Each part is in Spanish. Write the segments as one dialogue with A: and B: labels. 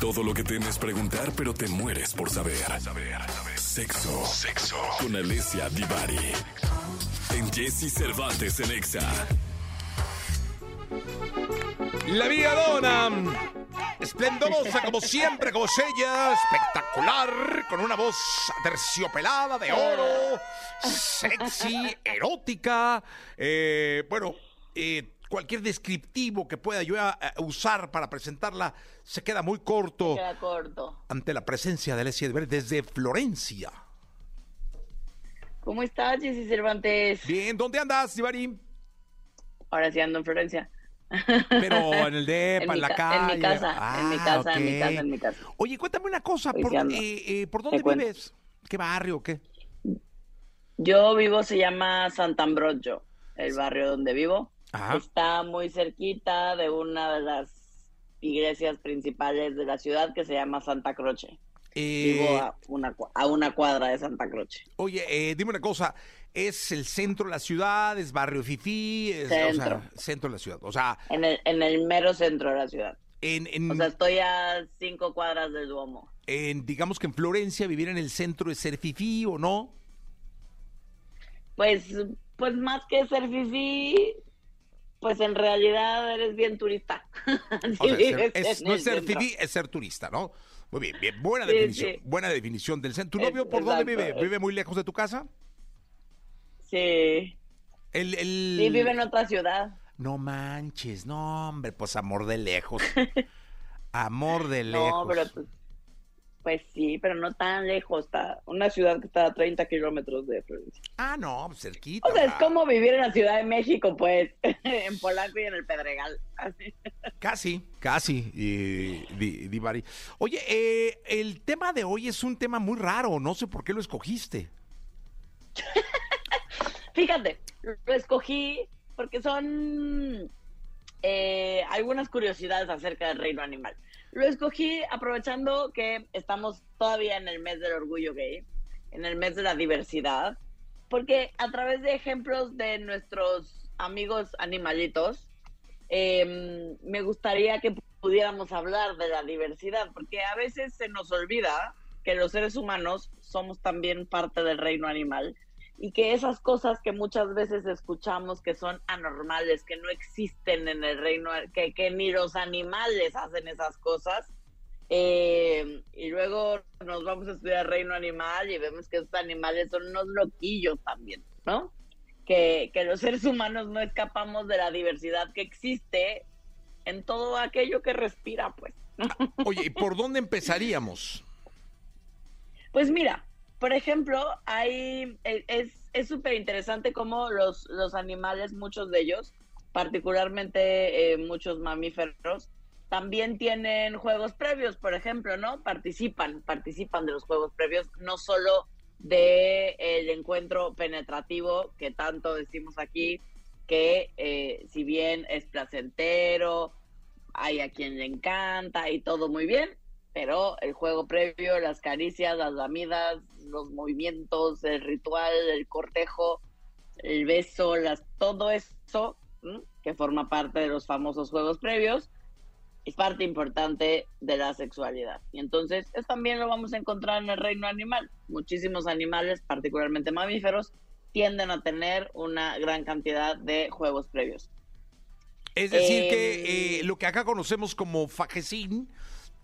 A: Todo lo que temes preguntar, pero te mueres por saber. Sexo. Sexo. Con Alessia Divari. En Jesse Cervantes en Exa.
B: La Dona, esplendorosa como siempre, como ella, espectacular, con una voz terciopelada de oro, sexy, erótica. Eh, bueno, eh, cualquier descriptivo que pueda yo eh, usar para presentarla se queda muy corto.
C: Queda corto.
B: Ante la presencia de Alessia Ver desde Florencia.
C: ¿Cómo estás, Jessy Cervantes?
B: Bien, ¿dónde andas, Divari?
C: Ahora sí ando en Florencia.
B: Pero en el DEPA, en, la calle.
C: En mi casa, en mi casa, en mi casa, en mi casa.
B: Oye, cuéntame una cosa, ¿por, eh, eh, ¿por dónde vives? ¿Qué barrio qué?
C: Yo vivo, se llama Sant'Ambrogio, el barrio donde vivo. Está muy cerquita de una de las iglesias principales de la ciudad que se llama Santa Croce. Vivo eh, a una, a una cuadra de Santa Croce.
B: Oye, eh, dime una cosa, ¿es el centro de la ciudad? ¿Es barrio Fifi? Es, centro. centro de la ciudad, o sea...
C: En el, en el mero centro de la ciudad. En, o sea, estoy a cinco cuadras del Duomo.
B: En, digamos que en Florencia, vivir en el centro es ser Fifi o no?
C: Pues, pues más que ser Fifi, pues en realidad eres bien turista.
B: no es ser es ser turista, ¿no? Muy bien, bien, buena definición, buena definición del centro. ¿Tu novio por dónde vive? ¿Vive muy lejos de tu casa?
C: Sí.
B: El, el...
C: Sí, vive en otra ciudad.
B: No manches, no, hombre, pues amor de lejos. amor de lejos. No, pero
C: pues, pues sí, pero no tan lejos. Está una ciudad que está a 30 kilómetros de Florencia.
B: Ah, no, pues cerquita.
C: O sea, es como vivir en la Ciudad de México, pues, en Polanco y en el Pedregal.
B: casi, casi, y, Divari. Oye, eh, el tema de hoy es un tema muy raro. No sé por qué lo escogiste.
C: Fíjate, lo escogí porque son eh, algunas curiosidades acerca del reino animal. Lo escogí aprovechando que estamos todavía en el mes del orgullo gay, en el mes de la diversidad, porque a través de ejemplos de nuestros amigos animalitos, em, me gustaría que pudiéramos hablar de la diversidad, porque a veces se nos olvida que los seres humanos somos también parte del reino animal y que esas cosas que muchas veces escuchamos que son anormales, que no existen en el reino, que, que ni los animales hacen esas cosas, eh, y luego nos vamos a estudiar reino animal y vemos que estos animales son unos loquillos también, ¿no? Que, que los seres humanos no escapamos de la diversidad que existe en todo aquello que respira, pues.
B: Oye, ¿y por dónde empezaríamos?
C: Pues mira, por ejemplo, hay, e, es súper interesante cómo los, los animales, muchos de ellos, particularmente eh, muchos mamíferos, también tienen juegos previos, por ejemplo, ¿no? Participan, participan de los juegos previos, no solo de el encuentro penetrativo que tanto decimos aquí, que eh, si bien es placentero, hay a quien le encanta y todo muy bien, pero el juego previo, las caricias, las lamidas, los movimientos, el ritual, el cortejo, el beso, las, todo eso que forma parte de los famosos juegos previos, es parte importante de la sexualidad. Y entonces, es, también lo vamos a encontrar en el reino animal. Muchísimos animales, particularmente mamíferos, tienden a tener una gran cantidad de juegos previos.
B: Es decir, que eh, lo que acá conocemos como fajecín,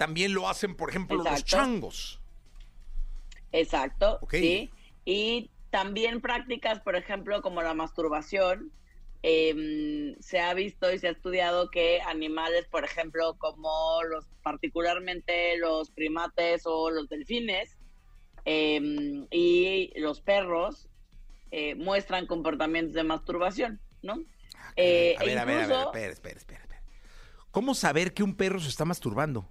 B: también lo hacen, por ejemplo, los changos.
C: Exacto, sí. Y también prácticas, por ejemplo, como la masturbación. Em, se ha visto y se ha estudiado que animales, por ejemplo, como los particularmente los primates o los delfines em, y los perros eh, muestran comportamientos de masturbación, ¿no?
B: Ah, eh, a ver, a ver, a ver, espera, espera, espera. ¿Cómo saber que un perro se está masturbando?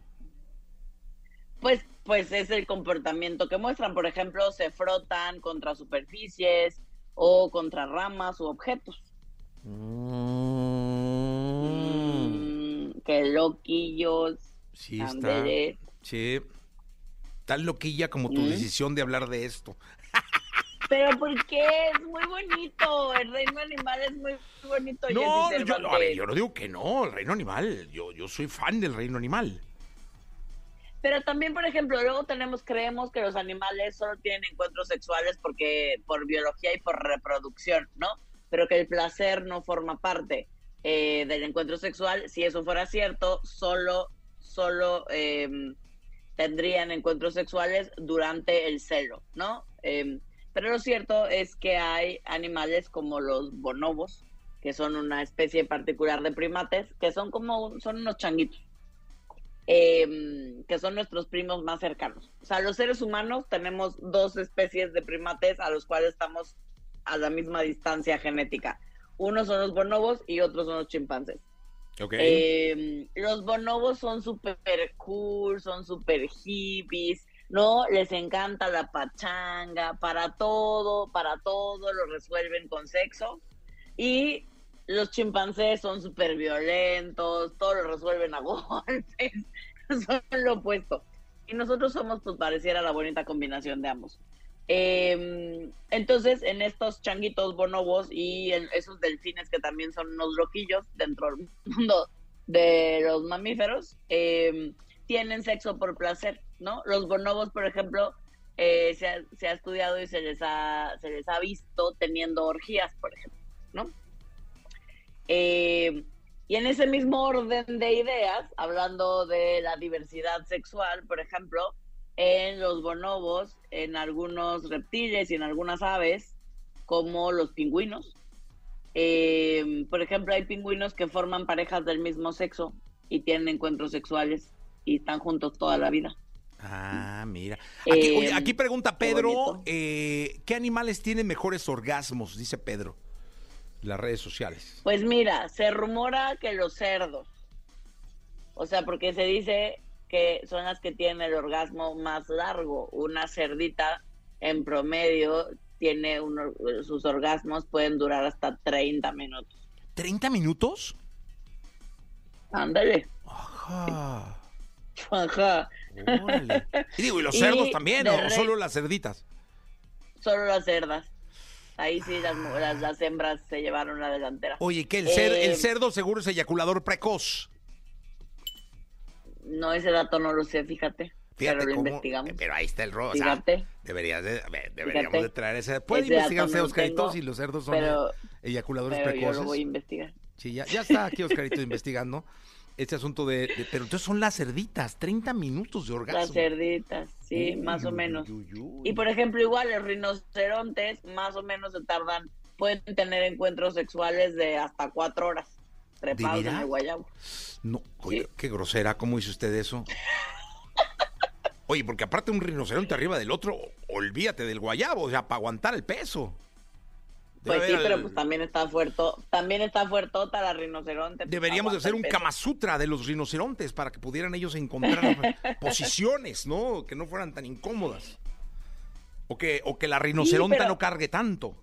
C: Pues, es el comportamiento que muestran. Por ejemplo, se frotan contra superficies o contra ramas u objetos. Mm. qué loquillos.
B: Sí, está. Sí. Tan loquilla como tu ¿Mm? decisión de hablar de esto.
C: Pero ¿por qué? Es muy bonito. El reino animal es muy bonito.
B: No, yo, yo, no digo que no, el reino animal. Yo, yo soy fan del reino animal.
C: Pero también, por ejemplo, luego tenemos, creemos que los animales solo tienen encuentros sexuales porque por biología y por reproducción, ¿no? Pero que el placer no forma parte eh, del encuentro sexual. Si eso fuera cierto, solo, solo em, tendrían encuentros sexuales durante el celo, ¿no? Em, pero lo cierto es que hay animales como los bonobos, que son una especie particular de primates, que son como, son unos changuitos, em, que son nuestros primos más cercanos. O sea, los seres humanos tenemos dos especies de primates a los cuales estamos a la misma distancia genética. Unos son los bonobos y otros son los chimpancés. Em, los bonobos son súper cool, son súper hippies, ¿no? Les encanta la pachanga, para todo, para todo lo resuelven con sexo. Y los chimpancés son súper violentos, todo lo resuelven a golpes, son lo opuesto. Y nosotros somos, pues pareciera la bonita combinación de ambos. Em, entonces, en estos changuitos bonobos y esos delfines que también son unos loquillos dentro del mundo de los mamíferos, eh, tienen sexo por placer, ¿no? Los bonobos, por ejemplo, eh, se, ha, estudiado y se les ha, se les ha visto teniendo orgías, por ejemplo, ¿no? Eh, y en ese mismo orden de ideas, hablando de la diversidad sexual, por ejemplo, en los bonobos, en algunos reptiles y en algunas aves, como los pingüinos. Eh, por ejemplo, hay pingüinos que forman parejas del mismo sexo y tienen encuentros sexuales y están juntos toda la vida.
B: Ah, mira. Aquí, eh, pregunta Pedro, eh, ¿qué animales tienen mejores orgasmos? Dice Pedro, las redes sociales.
C: Pues mira, se rumora que los cerdos. O sea, porque se dice que son las que tienen el orgasmo más largo. Una cerdita en promedio tiene sus orgasmos pueden durar hasta 30 minutos.
B: ¿30 minutos?
C: Ándale. Ajá. Ajá.
B: Y digo, ¿y los cerdos también o solo las cerditas?
C: Solo las cerdas. Ahí sí las, las, hembras se llevaron la delantera.
B: Oye, que el, eh, cerdo seguro es eyaculador precoz.
C: No, ese dato no lo sé, fíjate. pero lo investigamos.
B: Pero ahí está el robo. Fíjate. deberías de, deberíamos de traer ese. Puede investigar usted, Oscarito, si los cerdos son eyaculadores pero precoces. Yo
C: lo voy a investigar.
B: Sí, ya, ya está aquí Oscarito investigando este asunto de, Pero entonces son las cerditas, 30 minutos de orgasmo.
C: Las cerditas, sí, más o menos. y por ejemplo, igual los rinocerontes, más o menos se tardan, pueden tener encuentros sexuales de hasta cuatro horas trepados en el guayabo.
B: No, oye, qué grosera, ¿cómo hizo usted eso? Oye, porque aparte un rinoceronte arriba del otro, olvídate del guayabo, o sea, para aguantar el peso.
C: Pues sí, pero pues también está fuerte, también está fuertota la rinoceronte.
B: Pues, Deberíamos de hacer un Kama Sutra de los rinocerontes para que pudieran ellos encontrar posiciones, ¿no? Que no fueran tan incómodas. O que, o que la rinoceronte no cargue tanto.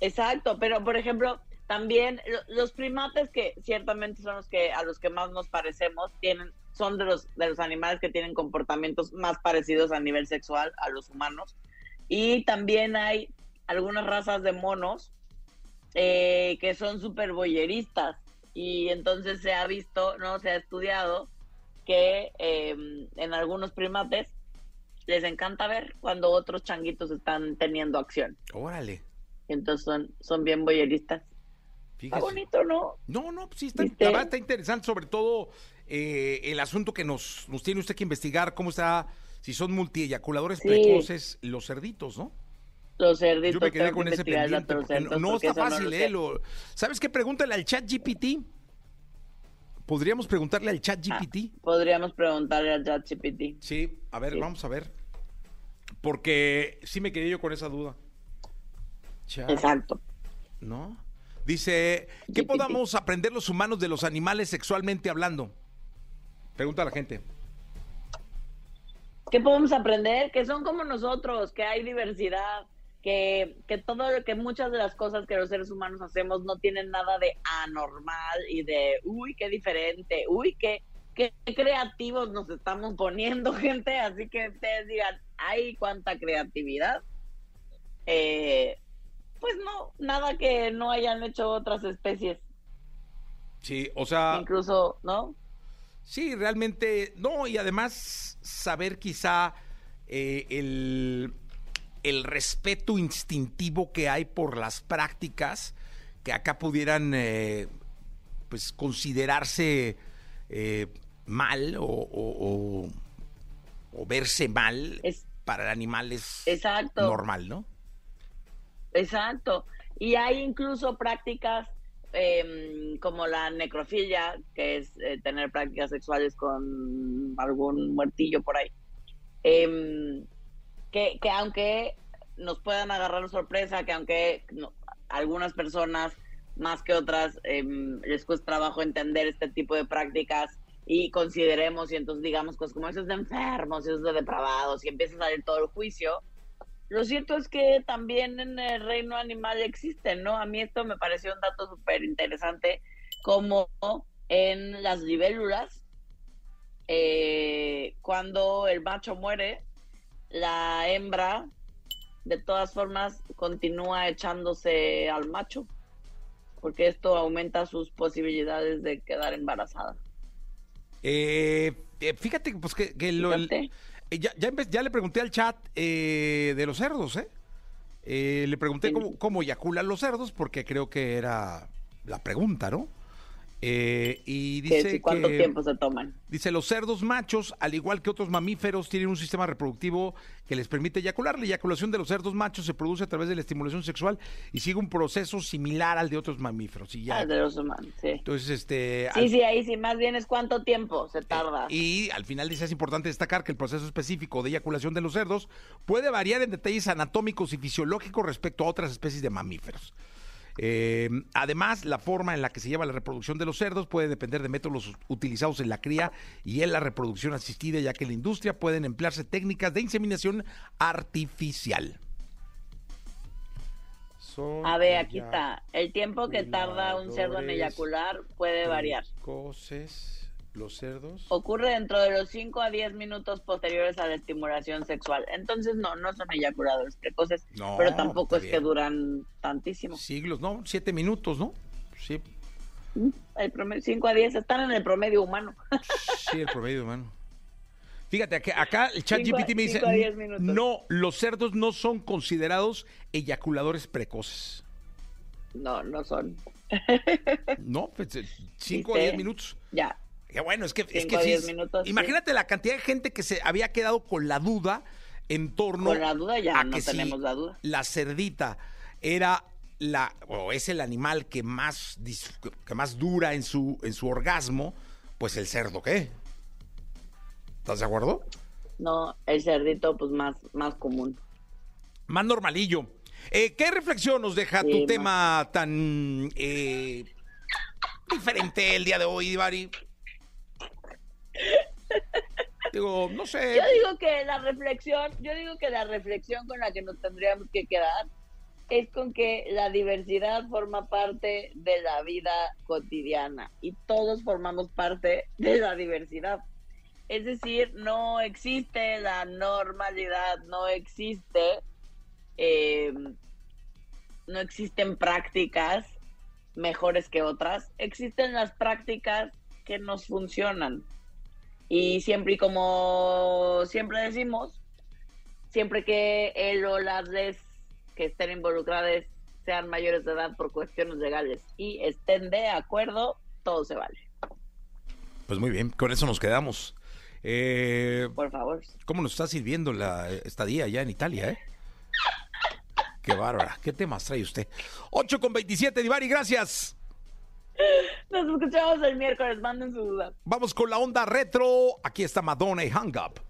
C: Exacto, pero por ejemplo, también los primates que ciertamente son los que a los que más nos parecemos tienen son de los de los animales que tienen comportamientos más parecidos a nivel sexual a los humanos y también hay algunas razas de monos eh, que son súper boyeristas y entonces se ha visto no se ha estudiado que em, en algunos primates les encanta ver cuando otros changuitos están teniendo acción.
B: Órale.
C: Entonces son, son bien boyeristas. Está bonito, ¿no?
B: No, no, sí, está, está interesante, sobre todo eh, el asunto que nos, nos tiene usted que investigar, cómo está, si son multieyaculadores precoces los cerditos, ¿no?
C: Los cerditos. Yo
B: me quedé con ese pendiente. no, está fácil, ¿eh? ¿Sabes qué? Pregúntale al chat GPT. ¿Podríamos preguntarle al chat GPT?
C: Ah, podríamos preguntarle al chat GPT.
B: Sí, a ver, vamos a ver. Porque sí me quedé yo con esa duda.
C: Exacto.
B: ¿No? Dice, ¿qué podamos aprender los humanos de los animales sexualmente hablando? Pregunta a la gente.
C: ¿Qué podemos aprender? Que son como nosotros, que hay diversidad, que, que todo, que muchas de las cosas que los seres humanos hacemos no tienen nada de anormal y de, uy, qué diferente, uy, qué, qué creativos nos estamos poniendo, gente. Así que ustedes digan, ay, cuánta creatividad. Eh, pues no, nada que no hayan hecho otras especies.
B: Sí, o sea.
C: Incluso, ¿no?
B: Sí, realmente, no, y además saber quizá eh, el, el respeto instintivo que hay por las prácticas que acá pudieran eh, pues considerarse eh, mal o, o- o- o verse mal
C: Es-
B: para el animal es
C: Exacto.
B: normal, ¿no?
C: Exacto. Y hay incluso prácticas em, como la necrofilia, que es eh, tener prácticas sexuales con algún muertillo por ahí. Em, que, que aunque nos puedan agarrar sorpresa, que aunque no- algunas personas más que otras em, les cuesta trabajo entender este tipo de prácticas y consideremos y entonces digamos cosas como eso es de enfermos, eso es de depravados y empieza a salir todo el juicio. Lo cierto es que también en el reino animal existen, ¿no? A mí esto me pareció un dato súper interesante, como en las libélulas, eh, cuando el macho muere, la hembra de todas formas continúa echándose al macho, porque esto aumenta sus posibilidades de quedar embarazada.
B: Eh, eh, fíjate pues que, que lo- el-
C: Fíjate.
B: eh, ya, ya, le pregunté al chat eh, de los cerdos, ¿eh? Eh, le pregunté
C: Sí.
B: cómo, cómo eyaculan los cerdos, porque creo que era la pregunta, ¿no? Eh, y dice
C: cuánto
B: que-
C: tiempo se toman.
B: Dice, los cerdos machos, al igual que otros mamíferos, tienen un sistema reproductivo que les permite eyacular. La eyaculación de los cerdos machos se produce a través de la estimulación sexual y sigue un proceso similar al de otros mamíferos. Y ya,
C: Ah, de los humanos, sí.
B: entonces, este...
C: Sí,
B: al-
C: sí, ahí sí, más bien es cuánto tiempo se tarda.
B: Y al final dice, es importante destacar que el proceso específico de eyaculación de los cerdos puede variar en detalles anatómicos y fisiológicos respecto a otras especies de mamíferos. Eh, además, la forma en la que se lleva la reproducción de los cerdos puede depender de métodos utilizados en la cría y en la reproducción asistida, ya que en la industria pueden emplearse técnicas de inseminación artificial. Son
C: A ver, aquí está. El tiempo que tarda un cerdo en eyacular puede variar.
B: Los cerdos.
C: Ocurre dentro de los 5 a 10 minutos posteriores a la estimulación sexual. Entonces, no, no son eyaculadores precoces,
B: No,
C: pero tampoco es que duran tantísimo.
B: Siglos, ¿no? Siete minutos, ¿no? Sí,
C: El promedio, 5 a 10 están en el promedio humano.
B: sí, el promedio, hermano. Fíjate, acá, acá el chat
C: Cinco a-
B: GPT me dice,
C: a
B: no, los cerdos no son considerados eyaculadores precoces.
C: No, no son.
B: No, 5 a
C: ¿Viste?
B: 10 minutos.
C: Ya.
B: Que bueno, es que, es que sí
C: minutos, sí.
B: Imagínate la cantidad de gente que se había quedado con la duda en torno
C: Con la duda ya
B: a
C: no
B: que si
C: tenemos la duda.
B: la cerdita era la o es el animal que más que más dura en su en su orgasmo, pues el cerdo qué? ¿Estás de acuerdo?
C: No, el cerdito, pues más, más común.
B: Más normalillo. Eh, ¿Qué reflexión nos deja
C: Sí,
B: tu
C: más.
B: tema tan eh, diferente el día de hoy, Divari?
C: Yo digo que la reflexión, yo digo que la reflexión con la que nos tendríamos que quedar es con que la diversidad forma parte de la vida cotidiana y todos formamos parte de la diversidad. Es decir, no existe la normalidad, no existe, eh, no existen prácticas mejores que otras, existen las prácticas que nos funcionan. Y siempre, y como siempre decimos, siempre que él o las les que estén involucradas sean mayores de edad por cuestiones legales y estén de acuerdo, todo se vale.
B: Pues muy bien, con eso nos quedamos. Eh,
C: Por favor.
B: ¿Cómo nos está sirviendo la estadía allá en Italia, eh? Qué bárbara. ¿Qué temas trae usted? 8 con 27, Divari, gracias.
C: Nos escuchamos el miércoles, manden sus dudas.
B: Vamos con la onda retro. Aquí está Madonna y Hang Up.